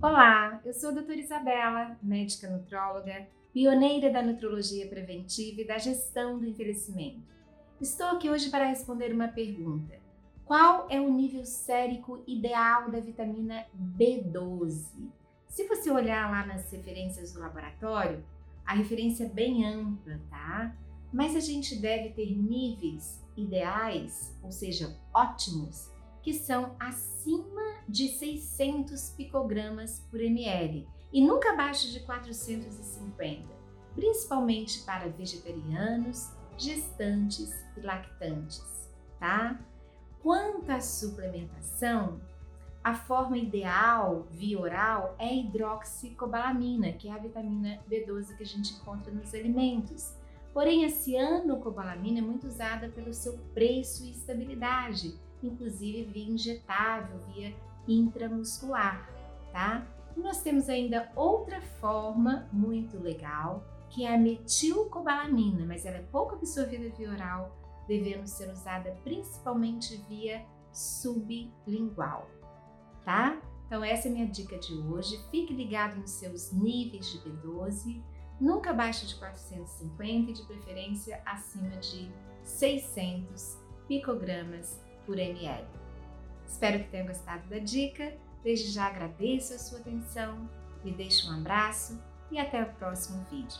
Olá, eu sou a doutora Isabela, médica nutróloga, pioneira da nutrologia preventiva e da gestão do envelhecimento. Estou aqui hoje para responder uma pergunta. Qual é o nível sérico ideal da vitamina B12? Se você olhar lá nas referências do laboratório, a referência é bem ampla, tá? Mas a gente deve ter níveis ideais, ou seja, ótimos, que são acima de 600 picogramas por ml e nunca abaixo de 450, principalmente para vegetarianos, gestantes e lactantes, tá? Quanto à suplementação, a forma ideal via oral é a hidroxicobalamina, que é a vitamina B12 que a gente encontra nos alimentos. Porém, a cianocobalamina é muito usada pelo seu preço e estabilidade, inclusive via injetável, via intramuscular, tá? E nós temos ainda outra forma muito legal, que é a metilcobalamina, mas ela é pouco absorvida via oral, devendo ser usada principalmente via sublingual, tá? Então essa é a minha dica de hoje. Fique ligado nos seus níveis de B12, nunca abaixo de 450 e de preferência acima de 600 picogramas por ml. Espero que tenha gostado da dica. Desde já agradeço a sua atenção, lhe deixo um abraço e até o próximo vídeo.